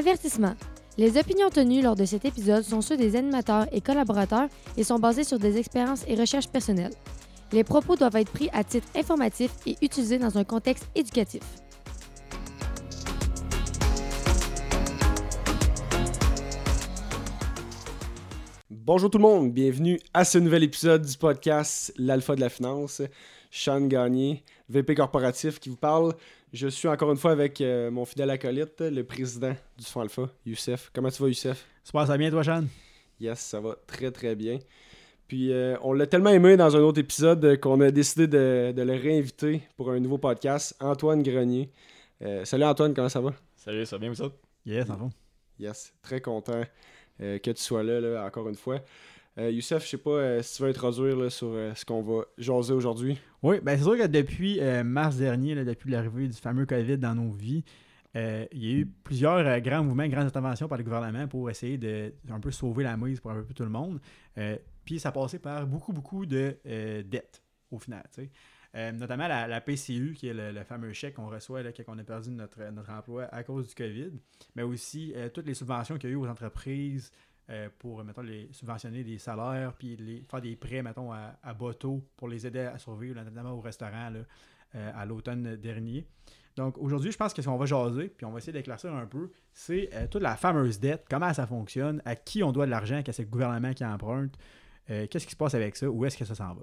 Avertissement. Les opinions tenues lors de cet épisode sont ceux des animateurs et collaborateurs et sont basées sur des expériences et recherches personnelles. Les propos doivent être pris à titre informatif et utilisés dans un contexte éducatif. Bonjour tout le monde, bienvenue à ce nouvel épisode du podcast L'Alpha de la Finance. Sean Gagné, VP corporatif qui vous parle. Je suis encore une fois avec euh, mon fidèle acolyte, le président du Fonds Alpha, Youssef. Comment tu vas, Youssef? Ça passe bien, toi, Sean? Yes, ça va très très bien. Puis euh, on l'a tellement aimé dans un autre épisode qu'on a décidé de, le réinviter pour un nouveau podcast, Antoine Grenier. Euh, salut Antoine, comment ça va? Salut, ça va bien vous autres? Yes, en fond. Yes, très content que tu sois là, là, encore une fois. Euh, Youssef, je sais pas euh, si tu veux introduire sur euh, ce qu'on va jaser aujourd'hui. Oui, ben c'est sûr que depuis mars dernier, depuis l'arrivée du fameux COVID dans nos vies, il y a eu plusieurs grands mouvements, grandes interventions par le gouvernement pour essayer de un peu sauver la mise pour un peu tout le monde. puis ça passait par beaucoup, beaucoup de dettes au final. notamment la, PCU, qui est le, fameux chèque qu'on reçoit là, quand on a perdu notre, notre emploi à cause du COVID, mais aussi toutes les subventions qu'il y a eu aux entreprises, euh, pour, mettons, les subventionner des salaires, puis les, faire des prêts, mettons, à, à bateau pour les aider à survivre, notamment au restaurant, euh, à l'automne dernier. Donc aujourd'hui, je pense que ce qu'on va jaser, puis on va essayer d'éclaircir un peu, c'est euh, toute la fameuse dette, comment ça fonctionne, à qui on doit de l'argent, qu'est-ce que le gouvernement qui emprunte, qu'est-ce qui se passe avec ça, où est-ce que ça s'en va.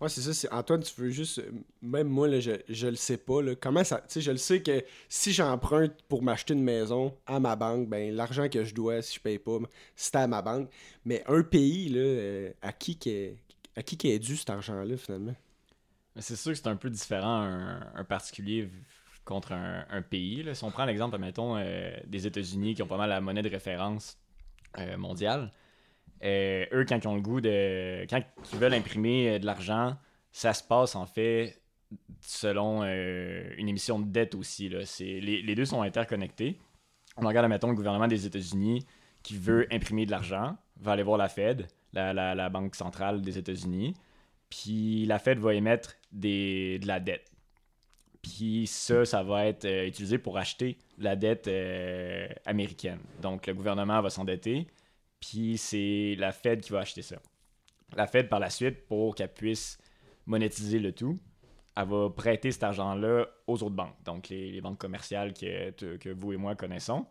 Ouais, c'est ça. Antoine, tu veux juste. Même moi, là, je, je le sais pas. Là, comment ça. Tu sais, je le sais que si j'emprunte pour m'acheter une maison à ma banque, ben l'argent que je dois, si je paye pas, c'est à ma banque. Mais un pays, là, euh, à qui est, à qui est dû cet argent-là, finalement? C'est sûr que c'est un peu différent un, particulier contre un, pays. Là. Si on prend l'exemple, mettons, euh, des États-Unis qui ont pas mal la monnaie de référence euh, mondiale. Euh, eux, quand ils ont le goût de. Quand ils veulent imprimer euh, de l'argent, ça se passe en fait selon euh, une émission de dette aussi. Là. Les, les, deux sont interconnectés. On regarde, mettons, le gouvernement des États-Unis qui veut imprimer de l'argent, va aller voir la Fed, la, Banque centrale des États-Unis, puis la Fed va émettre des, de la dette. Puis ça, ça va être utilisé pour acheter la dette américaine. Donc le gouvernement va s'endetter, c'est la Fed qui va acheter ça. La Fed, par la suite, pour qu'elle puisse monétiser le tout, elle va prêter cet argent-là aux autres banques, donc les, banques commerciales que, vous et moi connaissons.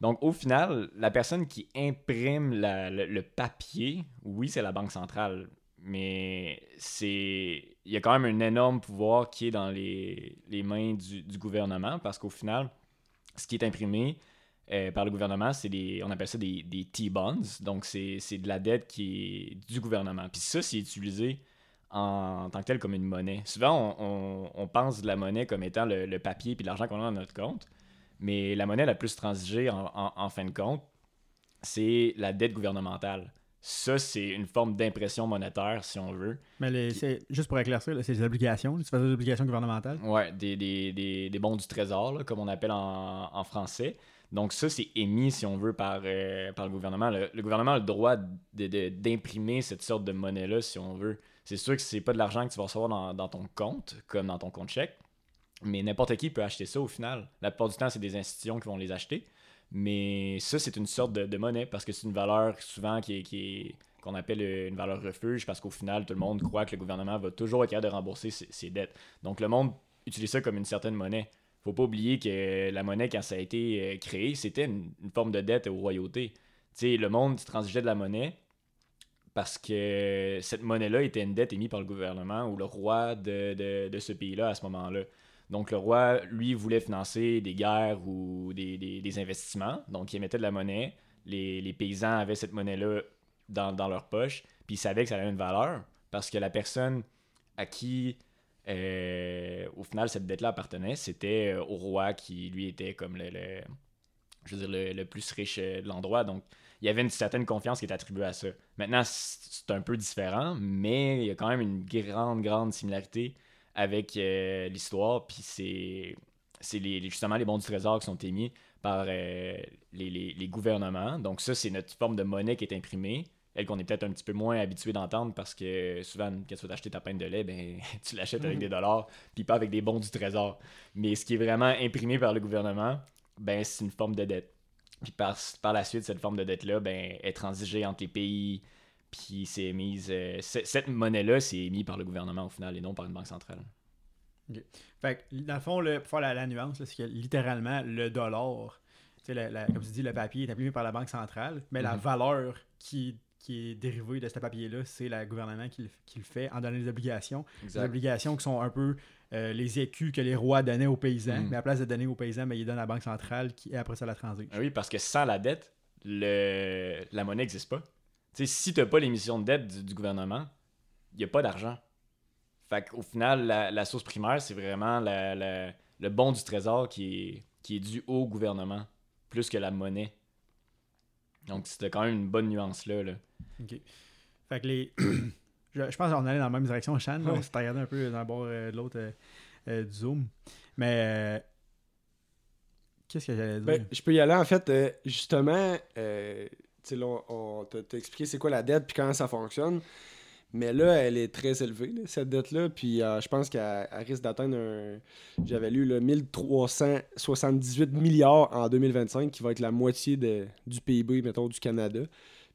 Donc, au final, la personne qui imprime le, papier, oui, c'est la Banque centrale, mais c'est il y a quand même un énorme pouvoir qui est dans les, mains du gouvernement, parce qu'au final, ce qui est imprimé, euh, par le gouvernement, c'est des, on appelle ça des, des T-bonds. Donc, c'est, de la dette qui est du gouvernement. Puis ça, c'est utilisé en, tant que tel comme une monnaie. Souvent, on, pense de la monnaie comme étant le, papier puis l'argent qu'on a dans notre compte. Mais la monnaie la plus transigée, en, fin de compte, c'est la dette gouvernementale. Ça, c'est une forme d'impression monétaire, si on veut. Mais c'est juste pour éclaircir, c'est des obligations, tu fais des obligations gouvernementales? Oui, des, des, des, bons du trésor, comme on appelle en, français. Donc ça, c'est émis, si on veut, par, euh, le gouvernement. Le, gouvernement a le droit d'imprimer cette sorte de monnaie-là, si on veut. C'est sûr que c'est pas de l'argent que tu vas recevoir dans, ton compte, comme dans ton compte chèque, mais n'importe qui peut acheter ça au final. La plupart du temps, c'est des institutions qui vont les acheter. Mais ça, c'est une sorte de, monnaie parce que c'est une valeur souvent qui est, qu'on appelle une valeur refuge parce qu'au final, tout le monde croit que le gouvernement va toujours être capable de rembourser ses dettes. Donc le monde utilise ça comme une certaine monnaie faut pas oublier que la monnaie, quand ça a été euh, créé, c'était une, forme de dette aux royautés. sais, le monde transigeait de la monnaie parce que cette monnaie-là était une dette émise par le gouvernement ou le roi de, ce pays-là à ce moment-là. Donc le roi, lui, voulait financer des guerres ou des, investissements. Donc il émettait de la monnaie. Les, paysans avaient cette monnaie-là dans, dans, leur poche. Puis ils savaient que ça avait une valeur parce que la personne à qui au final, cette dette-là appartenait, c'était euh, au roi qui, lui, était comme le, le, plus riche euh, de l'endroit. Donc, il y avait une certaine confiance qui est attribuée à ça. Maintenant, c'est un peu différent, mais il y a quand même une grande, grande similarité avec l'histoire. Puis c'est, c'est les, justement les bons du trésor qui sont émis par les, les, gouvernements. Donc ça, c'est notre forme de monnaie qui est imprimée elle qu'on est peut-être un petit peu moins habitué d'entendre parce que souvent, quand tu veux acheter ta peine de lait, ben, tu l'achètes avec mhm. des dollars, puis pas avec des bons du trésor. Mais ce qui est vraiment imprimé par le gouvernement, ben c'est une forme de dette. Puis par, par la suite, cette forme de dette-là ben, est transigée entre les pays, puis c'est émise. euh, cette monnaie-là, c'est émis par le gouvernement au final et non par une banque centrale. Fait que, dans le fond, le- pour faire la, la nuance, là, c'est que littéralement, le dollar, tu sais, la- la- comme tu dis, le papier est imprimé par la Banque centrale, mais la Mhm. valeur qui, qui est dérivée de ce papier-là, c'est le gouvernement qui, le- qui le fait en donnant des obligations. Des obligations qui sont un peu euh, les écus que les rois donnaient aux paysans, Mhm. mais à la place de donner aux paysans, ben, ils donnent à la Banque centrale qui après ça la transige. Ah oui, parce que sans la dette, le... la monnaie n'existe pas. Si tu n'as pas l'émission de dette du, du gouvernement, il n'y a pas d'argent. Fait qu'au final, la, la source primaire, c'est vraiment la- la- le bon du trésor qui est, qui est dû au gouvernement, plus que la monnaie. Donc, c'était quand même une bonne nuance là. là. OK. Fait que les. je, je pense qu'on allait dans la même direction, Shan. là. Ouais. On s'était regardé un peu dans le bord euh, de l'autre euh, euh, du Zoom. Mais. euh, Qu'est-ce que j'allais dire? Ben, je peux y aller en fait. euh, justement, euh, tu sais, là, on, on t'a t'a expliqué c'est quoi la dette puis comment ça fonctionne. Mais là, elle est très élevée, là, cette dette-là. Puis euh, je pense qu'elle elle risque d'atteindre un. J'avais lu là, 1378 milliards en 2025, qui va être la moitié de, du PIB, mettons, du Canada.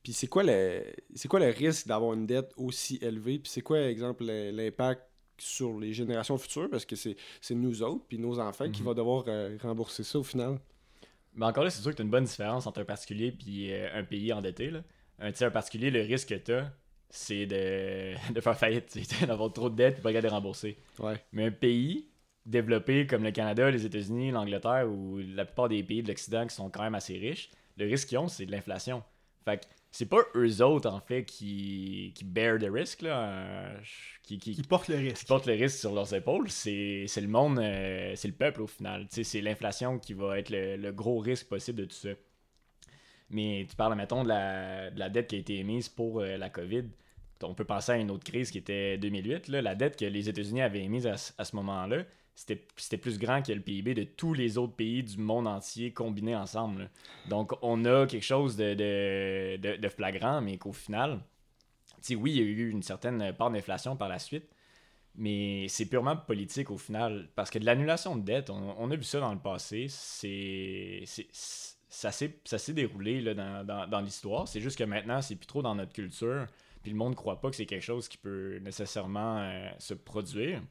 Puis c'est quoi le c'est quoi le risque d'avoir une dette aussi élevée? Puis c'est quoi, exemple, le- l'impact sur les générations futures? Parce que c'est nous autres, puis nos enfants, qui Mhm. vont devoir euh, rembourser ça au final. Mais encore là, c'est sûr que tu as une bonne différence entre un particulier et un pays endetté. Là. Un, un particulier, le risque que tu as, c'est de, de faire faillite, d'avoir trop de dettes et pas capable de rembourser. Ouais. Mais un pays développé comme le Canada, les États-Unis, l'Angleterre ou la plupart des pays de l'Occident qui sont quand même assez riches, le risque qu'ils ont, c'est de l'inflation. Fait que c'est pas eux autres, en fait, qui, qui bear the risk, là, euh, qui, qui, Qui porte le qui risque. portent le risque sur leurs épaules, c'est le monde, euh, c'est le peuple au final. C'est l'inflation qui va être le, le gros risque possible de tout ça. Mais tu parles, mettons, de la, de la dette qui a été émise pour euh, la COVID. On peut penser à une autre crise qui était 2008. Là. La dette que les États-Unis avaient émise à, ce- moment-là, c'était plus grand que le PIB de tous les autres pays du monde entier combinés ensemble. Donc, on a quelque chose de, flagrant, mais qu'au final, oui, il y a eu une certaine part d'inflation par la suite, mais c'est purement politique au final. Parce que de l'annulation de dette, on, a vu ça dans le passé, Ça s'est déroulé dans- dans l'histoire. C'est juste que maintenant, c'est plus trop dans notre culture. Puis le monde ne croit pas que c'est quelque chose qui peut nécessairement euh, se produire.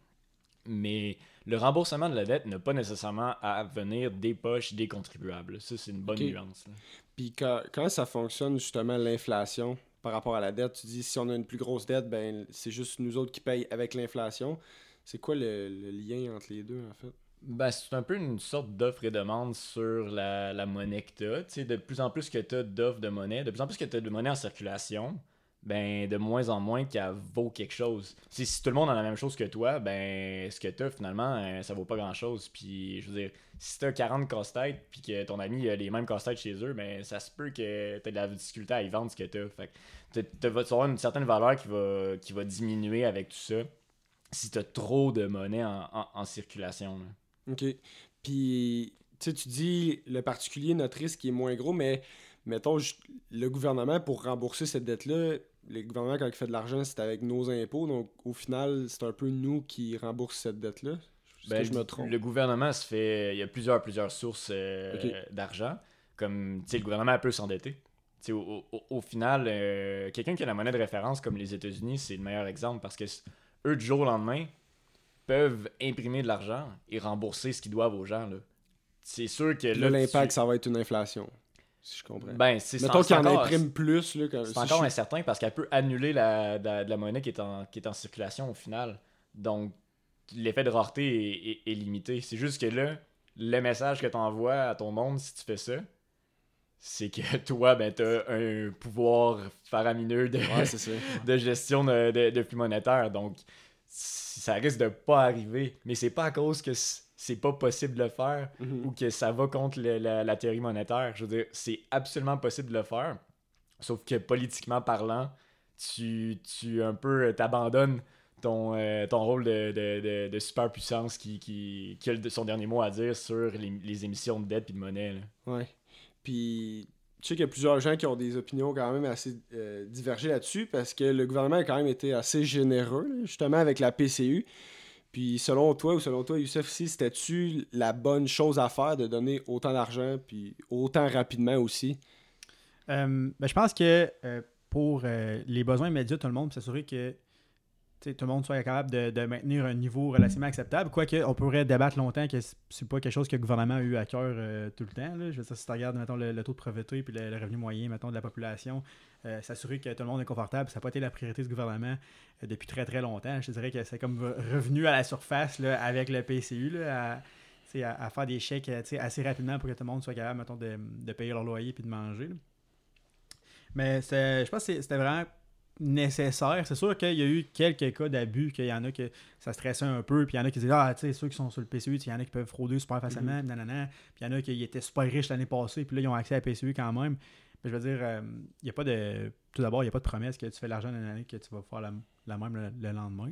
Mais le remboursement de la dette n'a pas nécessairement à venir des poches des contribuables. Ça, c'est une bonne nuance. là. Puis quand, quand ça fonctionne justement l'inflation par rapport à la dette, tu dis si on a une plus grosse dette, ben c'est juste nous autres qui payent avec l'inflation. C'est quoi le, le lien entre les deux en fait? Ben, c'est un peu une sorte d'offre et demande sur la, la monnaie que tu as. de plus en plus que tu as d'offres de monnaie, de plus en plus que tu as de monnaie en circulation, ben de moins en moins qu'elle vaut quelque chose. Si, si tout le monde a la même chose que toi, ben ce que tu as finalement, euh, ça vaut pas grand chose. Puis je veux dire, si tu as 40 casse-têtes puis que ton ami a les mêmes casse-têtes chez eux, ben ça se peut que tu aies de la difficulté à y vendre ce que tu as. Fait tu vas avoir une certaine valeur qui va, qui va diminuer avec tout ça si tu as trop de monnaie en, en- circulation. OK. Puis tu dis le particulier, notre risque est moins gros, mais mettons le gouvernement pour rembourser cette dette-là, le gouvernement quand il fait de l'argent, c'est avec nos impôts, donc au final, c'est un peu nous qui remboursent cette dette-là. Ben, je me trompe? Le gouvernement se fait. Il y a plusieurs, plusieurs sources euh, d'argent. Comme tu sais, le gouvernement peut s'endetter. Tu sais, Au, au- au final, euh, quelqu'un qui a la monnaie de référence comme les États-Unis, c'est le meilleur exemple parce que eux, du jour au lendemain, peuvent imprimer de l'argent et rembourser ce qu'ils doivent aux gens. C'est sûr que là. là, l'impact, tu- ça va être une inflation, si je comprends. Ben, c'est Mettons qu'il en imprime plus. Là, c'est si encore je- incertain parce qu'elle peut annuler la, la- de la monnaie qui est, en, qui est en circulation au final. Donc, l'effet de rareté est, est- est limité. C'est juste que là, le message que tu envoies à ton monde si tu fais ça, c'est que toi, ben, tu as un pouvoir faramineux de, Ouais, c'est ça. de gestion de, de, de flux monétaire. Donc, ça risque de pas arriver. Mais c'est pas à cause que c'est pas possible de le faire Mhm. ou que ça va contre le- la, la théorie monétaire. Je veux dire, c'est absolument possible de le faire. Sauf que politiquement parlant, tu, tu un peu t'abandonnes ton, euh, ton rôle de, de, de, de superpuissance qui, qui, qui a son dernier mot à dire sur les, les émissions de dette et de monnaie. là. Ouais. Puis, tu sais qu'il y a plusieurs gens qui ont des opinions quand même assez euh, divergées là-dessus parce que le gouvernement a quand même été assez généreux, là, justement, avec la PCU. Puis selon toi ou selon toi, Youssef, si c'était-tu la bonne chose à faire de donner autant d'argent puis autant rapidement aussi? Euh, ben, je pense que euh, pour euh, les besoins immédiats de tout le monde, s'assurer que tout le monde soit capable de, maintenir un niveau relativement acceptable. Quoique, on pourrait débattre longtemps que c'est pas quelque chose que le gouvernement a eu à cœur tout le temps. Je veux dire, si tu regardes mettons, le, taux de pauvreté puis le, revenu moyen mettons, de la population, s'assurer que tout le monde est confortable, ça n'a pas été la priorité du gouvernement depuis très très longtemps. Je dirais que c'est comme revenu à la surface là, avec le PCU. Là, à, faire des chèques assez rapidement pour que tout le monde soit capable mettons, de, payer leur loyer et de manger. Mais je pense que c'était vraiment nécessaire. C'est sûr qu'il y a eu quelques cas d'abus, qu'il y en a que ça stressait un peu, puis il y en a qui disaient Ah, tu sais, ceux qui sont sur le PCU, il y en a qui peuvent frauder super facilement, mm puis il y en a qui étaient super riches l'année passée, puis là, ils ont accès à la PCU quand même. Mais je veux dire, euh, il n'y a pas de. Tout d'abord, il n'y a pas de promesse que tu fais l'argent d'une année que tu vas faire la, même le, lendemain.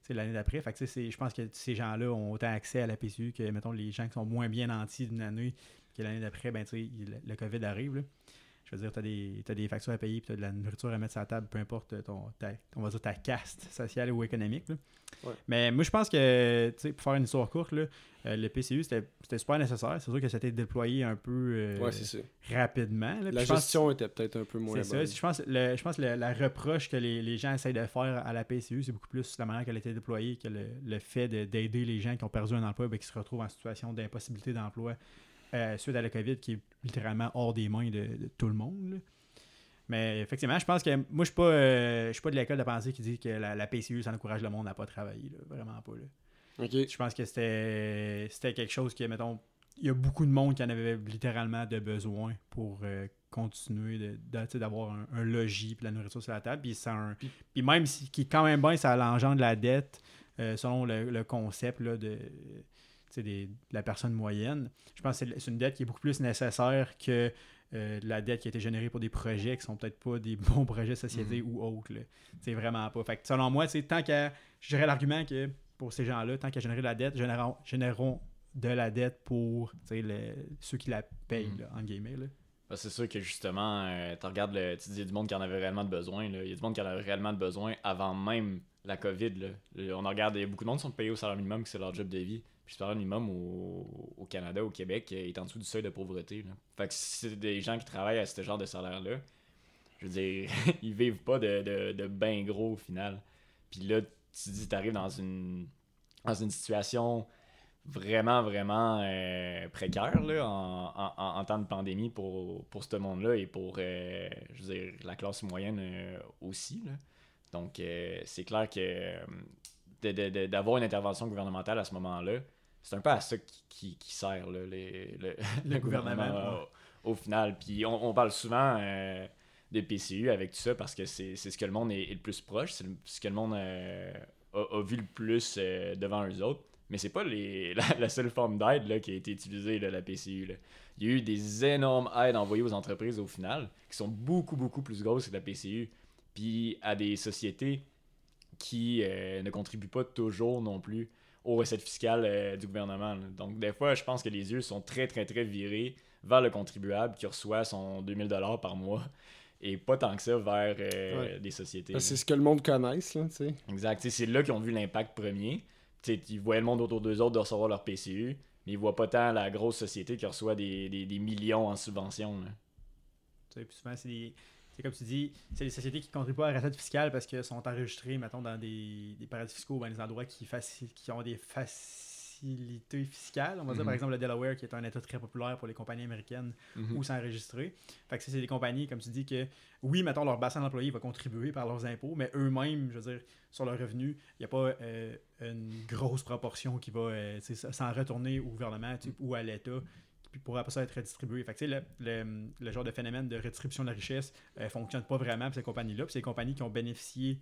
C'est l'année d'après. Fait que, je pense que ces gens-là ont autant accès à la PCU que, mettons, les gens qui sont moins bien nantis d'une année, que l'année d'après, ben, tu sais, le, COVID arrive. Je veux dire, tu as des, as des factures à payer, puis tu as de la nourriture à mettre sur la table, peu importe ton, ta, on va dire ta caste sociale ou économique. Mais moi, je pense que, pour faire une histoire courte, là, euh, le PCU, c'était super nécessaire. C'est sûr que ça a été déployé un peu euh, rapidement. La gestion était peut-être un peu moins bonne. Je pense, le, je pense que la reproche que les, les, gens essayent de faire à la PCU, c'est beaucoup plus la manière qu'elle a été déployée que le, le fait d'aider les gens qui ont perdu un emploi et qui se retrouvent en situation d'impossibilité d'emploi euh, suite à la COVID qui est littéralement hors des mains de, tout le monde. Mais effectivement, je pense que moi, je suis pas, euh, je suis pas de l'école de pensée qui dit que la, PCU, ça encourage le monde à pas travailler. Vraiment pas. Je pense que c'était, quelque chose qui, mettons, il y a beaucoup de monde qui en avait littéralement de besoin pour euh, continuer d'avoir un, logis et la nourriture sur la table. Puis, un, puis même si qui quand même bien, ça l'engendre la dette selon le, le concept là, de de la personne moyenne. Je pense que c'est une dette qui est beaucoup plus nécessaire que euh, la dette qui a été générée pour des projets qui sont peut-être pas des bons projets de société mhm. ou autres. C'est vraiment pas. Fait selon moi, tant qu'à. Je dirais l'argument que pour ces gens-là, tant qu'à générer de la dette, générons, générons de la dette pour ceux qui la payent, mhm. en guillemets. Bah, c'est sûr que justement, euh, tu regardes, le, tu dis, il y a du monde qui en avait réellement de besoin. Il y a du monde qui en avait réellement de besoin avant même la COVID. On regarde, il y a beaucoup de monde qui sont payés au salaire minimum, que c'est leur job de vie. Puis le salaire minimum au, au, Canada, au Québec, est en dessous du seuil de pauvreté. Fait que c'est des gens qui travaillent à ce genre de salaire-là, je veux dire, ils vivent pas de, de, de ben gros au final. Puis là, tu dis, t'arrives dans une, dans une situation vraiment, vraiment euh, précaire là, en, en, temps de pandémie pour, pour ce monde-là et pour, euh, je veux dire, la classe moyenne euh, aussi. Là. Donc, c'est clair que d'avoir une intervention gouvernementale à ce moment-là, c'est un peu à ça qui, qui, sert le, gouvernement, au, final. Puis on, parle souvent euh, de PCU avec tout ça parce que c'est ce que le monde est, le plus proche, c'est ce que le monde euh, a, vu le plus euh, devant eux autres. Mais c'est pas les, la, seule forme d'aide qui a été utilisée, la PCU. Il y a eu des énormes aides envoyées aux entreprises au final, qui sont beaucoup, beaucoup plus grosses que la PCU. Puis à des sociétés qui ne contribuent pas toujours non plus aux recettes fiscales euh, du gouvernement. Donc, des fois, je pense que les yeux sont très, très, très virés vers le contribuable qui reçoit son 2000 par mois et pas tant que ça vers euh, des sociétés. C'est ce que le monde connaisse, là, tu sais. Exact. C'est là qu'ils ont vu l'impact premier. ils voyaient le monde autour d'eux autres de recevoir leur PCU, mais ils voient pas tant la grosse société qui reçoit des, des, millions en subventions. Puis souvent, c'est des c'est comme tu dis, c'est les sociétés qui contribuent à la recette fiscale parce qu'elles sont enregistrées, mettons, dans des, des paradis fiscaux ou dans des endroits qui, qui ont des facilités fiscales. On va dire, par mhm. exemple, le Delaware, qui est un État très populaire pour les compagnies américaines mhm. où s'enregistrer. Fait que c'est des compagnies, comme tu dis, que oui, mettons, leur bassin d'employés va contribuer par leurs impôts, mais eux-mêmes, je veux dire, sur leurs revenus, il n'y a pas euh, une grosse proportion qui va euh, s'en retourner au gouvernement ou à l'État puis pour après ça être redistribué. Fait que, le, le, le, genre de phénomène de redistribution de la richesse euh, fonctionne pas vraiment pour ces compagnies-là. Puis ces compagnies qui ont bénéficié,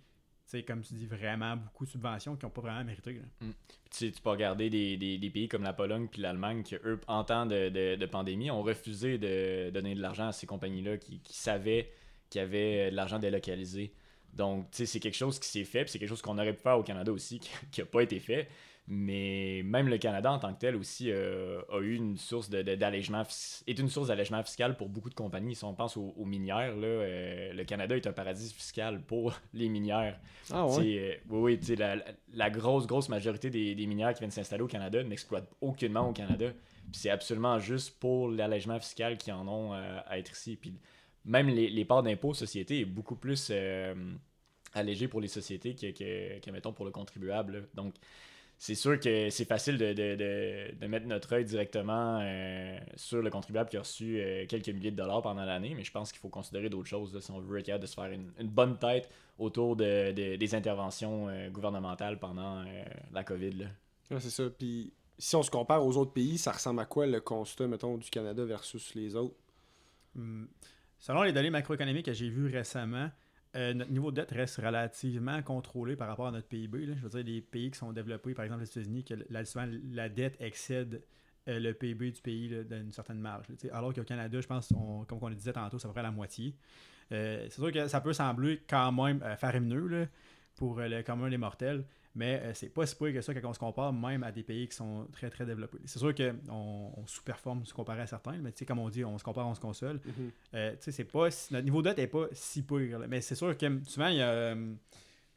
comme tu dis, vraiment beaucoup de subventions qui n'ont pas vraiment mérité. Mm. Tu, peux regarder des, des, pays comme la Pologne puis l'Allemagne qui, eux, en temps de, de, pandémie, ont refusé de donner de l'argent à ces compagnies-là qui, qui, savaient qu'il y avait de l'argent délocalisé. Donc, tu sais, c'est quelque chose qui s'est fait, puis c'est quelque chose qu'on aurait pu faire au Canada aussi, qui n'a pas été fait. Mais même le Canada en tant que tel aussi euh, a eu une source d'allègement, est une source d'allègement fiscal pour beaucoup de compagnies. Si on pense aux, aux minières, là, euh, le Canada est un paradis fiscal pour les minières. Ah Tu sais, euh, oui, oui, la, la- grosse, grosse majorité des, des minières qui viennent s'installer au Canada n'exploitent aucunement au Canada. Puis c'est absolument juste pour l'allègement fiscal qu'ils en ont à être ici. Puis même les, les parts d'impôts société est beaucoup plus allégé pour les sociétés que, que, que, mettons, pour le contribuable. là. Donc, c'est sûr que c'est facile de, de, de, de mettre notre œil directement euh, sur le contribuable qui a reçu euh, quelques milliers de dollars pendant l'année, mais je pense qu'il faut considérer d'autres choses là, si on veut être capable de se faire une, une bonne tête autour de, de- des interventions euh, gouvernementales pendant euh, la COVID. Là. Ouais, c'est ça. Puis si on se compare aux autres pays, ça ressemble à quoi le constat, mettons, du Canada versus les autres? Hum, Selon les données macroéconomiques que j'ai vues récemment, euh, notre niveau de dette reste relativement contrôlé par rapport à notre PIB. Je veux dire, les pays qui sont développés, par exemple les États-Unis, que souvent la dette excède euh, le PIB du pays d'une certaine marge. alors qu'au Canada, je pense, comme on le disait tantôt, c'est à peu près la moitié. Euh, c'est sûr que ça peut sembler quand même faramineux là, pour le commun des mortels, mais euh, c'est pas si pire que ça quand on se compare même à des pays qui sont très très développés. C'est sûr qu'on on sous-performe se comparer à certains, mais tu sais, comme on dit, on se compare, on se console. Euh, tu sais, c'est pas si- notre niveau de dette n'est pas si pire. là. Mais c'est sûr que souvent, il y a. euh,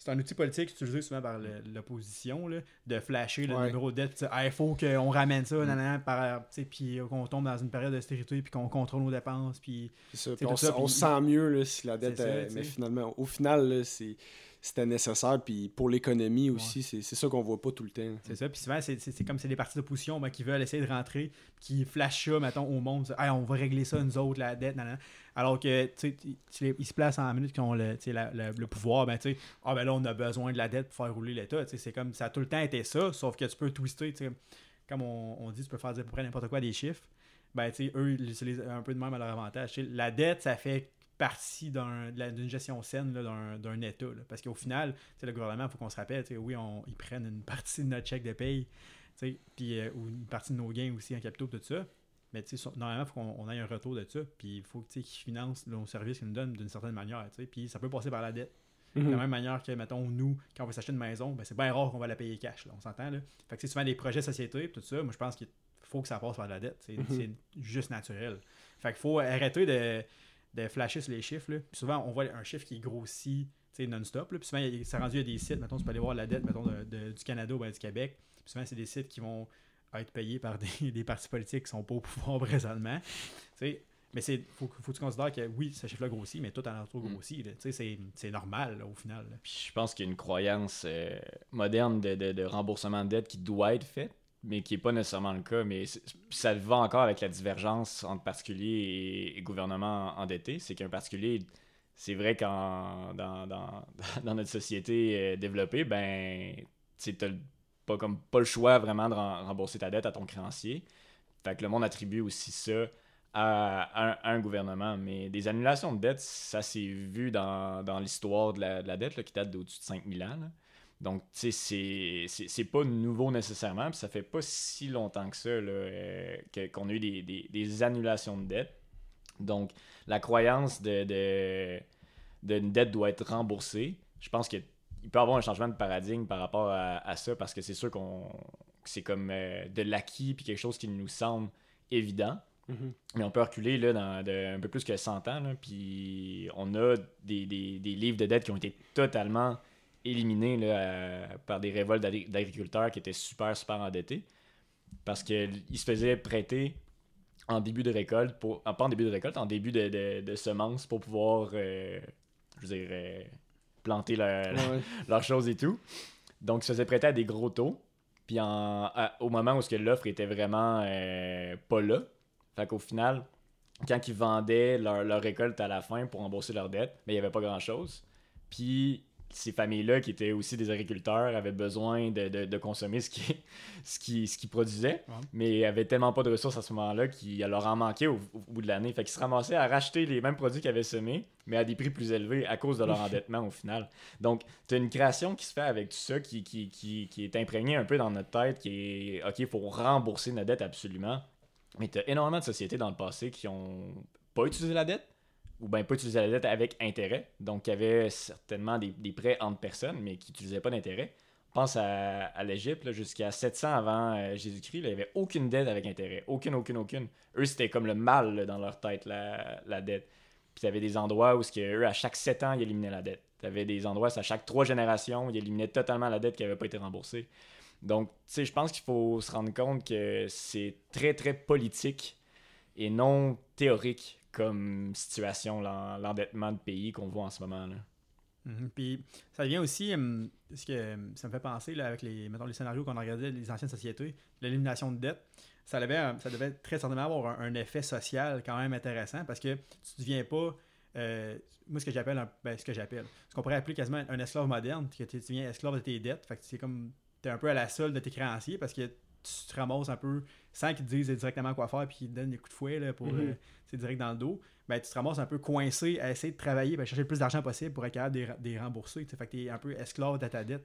c'est un outil politique utilisé souvent par l'opposition là, de flasher le Ouais. numéro de dette. Il faut qu'on ramène ça, nanana, par, tu sais, puis qu'on tombe dans une période d'austérité, puis qu'on contrôle nos dépenses. Puis C'est ça. Puis on, ça, on sent mieux là, si la dette. Ça, tu mais finalement, au final, là, c'est- c'était nécessaire. Puis pour l'économie aussi, c'est c'est ça qu'on voit pas tout le temps. c'est ça. Puis souvent, c'est- c'est c'est comme c'est des partis d'opposition ben, qui veulent essayer de rentrer, qui flashent ça, mettons, au monde. Hey, on va régler ça, nous autres, la dette. Alors que, tu sais, ils se placent en minutes qu'ils ont le, la- la- le pouvoir, ben, tu sais, ah, ben là, on a besoin de la dette pour faire rouler l'État. C'est comme, ça a tout le temps été ça, sauf que tu peux twister, tu sais, comme on, on dit, tu peux faire à peu près n'importe quoi des chiffres. Ben, tu sais, eux, ils l'utilisent un peu de même à leur avantage. La dette, ça fait partie d'une gestion saine d'un- État. là. Parce qu'au final, le gouvernement, il faut qu'on se rappelle, oui, on, ils prennent une partie de notre chèque de paye, puis, euh, ou une partie de nos gains aussi en capitaux, tout ça. Mais so- normalement, il faut qu'on on ait un retour de ça. Puis il faut qu'ils financent nos services qu'ils nous donnent d'une certaine manière. Puis ça peut passer par la dette. De Mhm. la même manière que, mettons, nous, quand on veut s'acheter une maison, ben, c'est bien rare qu'on va la payer cash. Là, on s'entend. Fait que c'est souvent des projets sociétés, tout ça. Moi, je pense qu'il faut que ça passe par la dette. C'est Mhm. c'est juste naturel. Fait qu'il faut arrêter de, de flasher sur les chiffres. Là. Puis souvent, on voit un chiffre qui grossit non-stop. Puis souvent, il- c'est rendu à des sites. Mettons, tu peux aller voir la dette mettons, de- de- du Canada ou ben, du Québec. Puis souvent, c'est des sites qui vont être payés par des, des partis politiques qui sont pas au pouvoir présentement. Tu sais, mais c'est faut, que- faut que tu considères que oui, ce chiffre-là grossit, mais tout en entour Mm. grossit. C'est c'est normal là, au final. là. Puis je pense qu'il y a une croyance euh, moderne de, de- de remboursement de dette qui doit être faite, mais qui n'est pas nécessairement le cas. Mais ça va encore avec la divergence entre particulier et, gouvernement endetté. C'est qu'un particulier, c'est vrai qu'en dans, dans, notre société euh, développée, ben, tu pas, pas le choix vraiment de rem- rembourser ta dette à ton créancier. Fait que le monde attribue aussi ça à, un, gouvernement. Mais des annulations de dette, ça s'est vu dans, dans l'histoire de la, de la dette qui date d'au-dessus de 5000 ans. Donc, tu sais, c'est- pas nouveau nécessairement, puis ça fait pas si longtemps que ça euh, qu'on a eu des, des- des annulations de dette. Donc, la croyance de, de, d'une dette doit être remboursée, je pense qu'il peut y avoir un changement de paradigme par rapport à, à ça, parce que c'est sûr qu'on que c'est comme euh, de l'acquis, puis quelque chose qui nous semble évident. Mhm. Mais on peut reculer là, dans de- un peu plus que 100 ans, puis on a des, des- des livres de dette qui ont été totalement éliminés là, par des révoltes d'agri- d'agriculteurs qui étaient super, super endettés. Parce qu'ils se faisaient prêter en début de récolte, pour, ah, pas en début de récolte, en début de, de, de semences pour pouvoir, euh, je veux dire, euh, planter leur, Ouais. leurs choses et tout. Donc, ils se faisaient prêter à des gros taux. Puis en, à- au moment où l'offre était vraiment euh, pas là, fait qu'au final, quand ils vendaient leur, leur récolte à la fin pour rembourser leur dette, mais il n'y avait pas grand-chose. Puis ces familles-là, qui étaient aussi des agriculteurs, avaient besoin de, de- de consommer ce qui ce qui, ce qu'ils produisaient, Ouais. mais avaient tellement pas de ressources à ce moment-là qu'il leur en manquait au, au bout de l'année. Fait qu'ils se ramassaient à racheter les mêmes produits qu'ils avaient semés, mais à des prix plus élevés à cause de leur endettement au final. Donc, tu as une création qui se fait avec tout ça, qui, qui, qui, qui est imprégnée un peu dans notre tête, qui est OK, il faut rembourser notre dette absolument. Mais tu as énormément de sociétés dans le passé qui ont pas utilisé la dette, ou bien pas utilisé la dette avec intérêt, donc qui avaient certainement des, des prêts entre personnes, mais qui n'utilisaient pas d'intérêt. pense à, l'Égypte, jusqu'à 700 avant euh, Jésus-Christ, il n'y avait aucune dette avec intérêt. Aucune, aucune, aucune. Eux, c'était comme le mal dans leur tête, la, la dette. Puis tu avais des endroits où, eux, à chaque 7 ans, ils éliminaient la dette. Tu avais des endroits, où, à chaque 3 générations, ils éliminaient totalement la dette qui n'avait pas été remboursée. Donc, tu sais, je pense qu'il faut se rendre compte que c'est très, très politique et non théorique comme situation, l'en- l'endettement de pays qu'on voit en ce moment. Là. Mhm. Puis ça vient aussi, hum, ce que hum, ça me fait penser là, avec les, mettons, les scénarios qu'on a regardés les anciennes sociétés, l'élimination de dette, ça devait, euh, ça devait très certainement avoir un, effet social quand même intéressant parce que tu ne deviens pas, euh, moi ce que j'appelle, ben, ce que j'appelle, ce qu'on pourrait appeler quasiment un esclave moderne, que tu tu deviens esclave de tes dettes, fait que c'est comme, tu es un peu à la solde de tes créanciers parce que tu te ramasses un peu sans qu'ils te disent directement quoi faire puis qu'ils te donnent des coups de fouet là, pour, euh, c'est direct dans le dos ben, tu te ramasses un peu coincé à essayer de travailler, ben, chercher le plus d'argent possible pour être capable de les- rembourser. Fait que tu es un peu esclave de ta dette.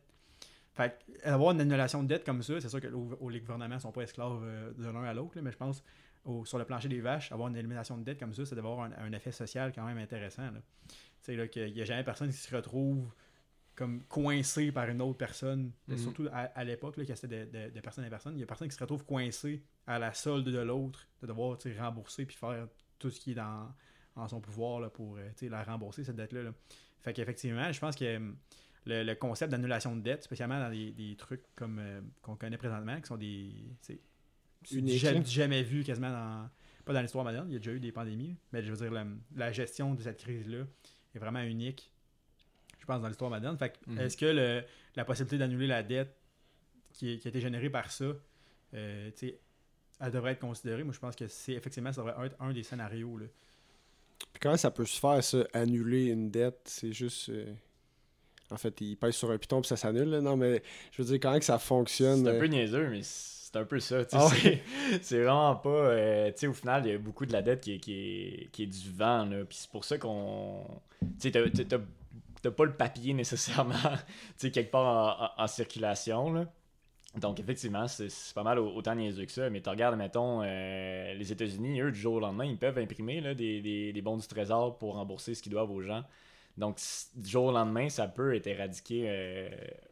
Fait que, avoir une annulation de dette comme ça, c'est sûr que au- les gouvernements sont pas esclaves euh, de l'un à l'autre, mais je pense au- sur le plancher des vaches, avoir une élimination de dette comme ça, ça devrait avoir un, un effet social quand même intéressant. Tu sais, là, qu'il n'y a jamais personne qui se retrouve comme coincé par une autre personne, Mhm. surtout à, à l'époque, là, c'était de, de- de personne à personne, il y a personne qui se retrouve coincé à la solde de l'autre, de devoir rembourser puis faire tout ce qui est dans, en son pouvoir là, pour euh, la rembourser, cette dette-là. là. Fait qu'effectivement, je pense que hum, le, le concept d'annulation de dette, spécialement dans des, des trucs comme euh, qu'on connaît présentement, qui sont des. c'est- c'est Uniques, ja- là. jamais vu quasiment dans. Pas dans l'histoire moderne, il y a déjà eu des pandémies, mais je veux dire, la, la gestion de cette crise-là est vraiment unique, je pense, dans l'histoire moderne. Fait que, Mhm. est-ce que le- la possibilité d'annuler la dette qui, a été générée par ça, euh, tu sais, elle devrait être considérée? Moi, je pense que c'est effectivement, ça devrait être un des scénarios. Là. Puis comment ça peut se faire, ça, annuler une dette? C'est juste. euh, En fait, il pèse sur un piton puis ça s'annule. Non, mais je veux dire, comment que ça fonctionne C'est un euh, peu niaiseux, mais c'est un peu ça. Ah c'est- C'est vraiment pas. euh, tu sais, au final, il y a beaucoup de la dette qui est, qui est, qui est du vent. là, Puis c'est pour ça qu'on. Tu sais, t'as- t'as- pas le papier nécessairement tu quelque part en, circulation. Là. Donc, effectivement, c'est pas mal au- autant niaiseux que ça. Mais tu regardes, mettons, euh, les États-Unis, eux, du jour au lendemain, ils peuvent imprimer là, des, des, des bons du trésor pour rembourser ce qu'ils doivent aux gens. Donc, du jour au lendemain, ça peut être éradiqué euh,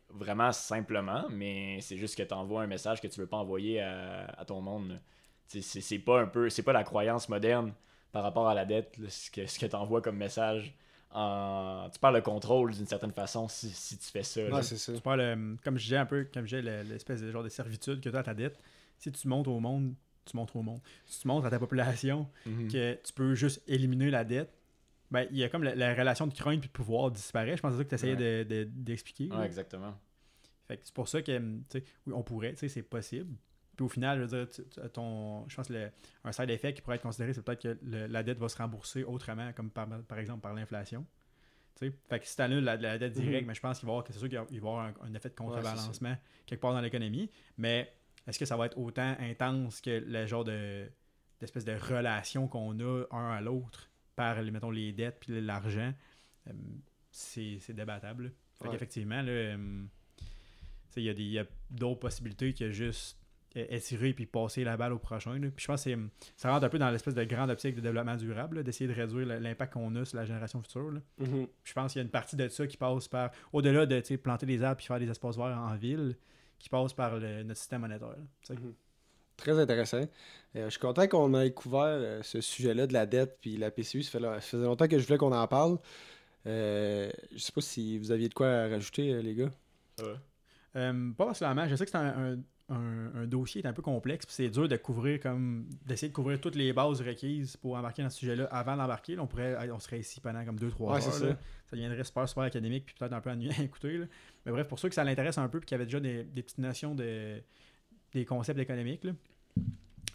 vraiment simplement, mais c'est juste que tu envoies un message que tu veux pas envoyer à, à ton monde. C'est pas un peu, c'est pas la croyance moderne par rapport à la dette, ce que, ce que tu envoies comme message. En... Tu perds le contrôle d'une certaine façon si, si tu fais ça. là. Ouais, c'est ça. Tu parles, comme je disais un peu, comme je l'espèce de genre de servitude que tu as à ta dette. Si tu montres au monde, tu montres au monde. Si tu montres à ta population Mhm. que tu peux juste éliminer la dette, ben, il y a comme la, la relation de crainte puis de pouvoir disparaît. Je pense que c'est ça que tu essayais de- de- d'expliquer. Ouais, exactement. Fait c'est pour ça que, tu sais, oui, on pourrait, tu sais, c'est possible. Puis au final, je veux dire, tu- ton, je pense que le- un side effect qui pourrait être considéré, c'est peut-être que le- la dette va se rembourser autrement, comme par, par exemple par l'inflation. Tu sais, Fait que si tu annules la, la dette directe, Mhm. mais je pense qu'il va y avoir, c'est sûr qu'il va y avoir un, un effet de contrebalancement quelque part dans l'économie. Mais est-ce que ça va être autant intense que le genre de d'espèce de relation qu'on a un à l'autre par, mettons, les dettes puis l'argent? Hum, c'est débattable. Fait Ouais. qu'effectivement, sais, il y a des- il y a d'autres possibilités que juste étirer puis passer la balle au prochain. là. Puis je pense que ça rentre un peu dans l'espèce de grande optique de développement durable, d'essayer de réduire l'impact qu'on a sur la génération future. là. Mhm. Puis je pense qu'il y a une partie de ça qui passe par, au-delà de planter des arbres puis faire des espaces verts en ville, qui passe par le- notre système monétaire. là, sais. Très intéressant. Euh, je suis content qu'on ait couvert euh, ce sujet-là de la dette puis la PCU. Ça, fait, ça faisait longtemps que je voulais qu'on en parle. Euh, je sais pas si vous aviez de quoi à rajouter, euh, les gars. Ouais. Euh, pas particulièrement. Je sais que c'est un, un- un- un dossier est un peu complexe, puis c'est dur de couvrir comme d'essayer de couvrir toutes les bases requises pour embarquer dans ce sujet-là avant d'embarquer. On pourrait on serait ici pendant comme 2-3 Ouais, heures. là. ça. Deviendrait super super académique puis peut-être un peu ennuyant à écouter. là. Mais bref, pour ceux que ça l'intéresse un peu puis qui avaient déjà des, des petites notions de des concepts économiques, là,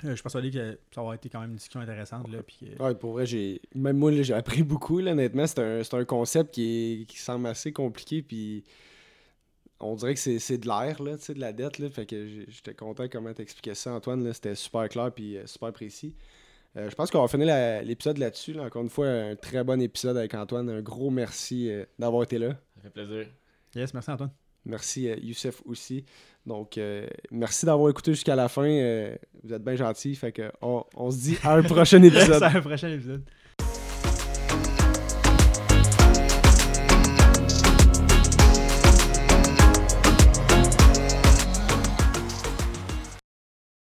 euh, je suis persuadé que ça va été quand même une discussion intéressante. Là, puis, euh, Ouais, pour vrai, j'ai même moi, j'ai appris beaucoup. Là, honnêtement, c'est un, un concept qui, est, qui semble assez compliqué. Puis on dirait que c'est, c'est de l'air, là, tu sais, de la dette. Là, fait que j'étais content comment t'expliquais ça, Antoine. Là, c'était super clair puis euh, super précis. Euh, je pense qu'on va finir l'épisode là-dessus. là. Encore une fois, un très bon épisode avec Antoine. Un gros merci euh, d'avoir été là. Ça fait plaisir. Yes, merci Antoine. Merci euh, Youssef aussi. Donc, euh, merci d'avoir écouté jusqu'à la fin. Euh, vous êtes bien gentils. Fait que on, on se dit à un prochain épisode. C'est un prochain épisode.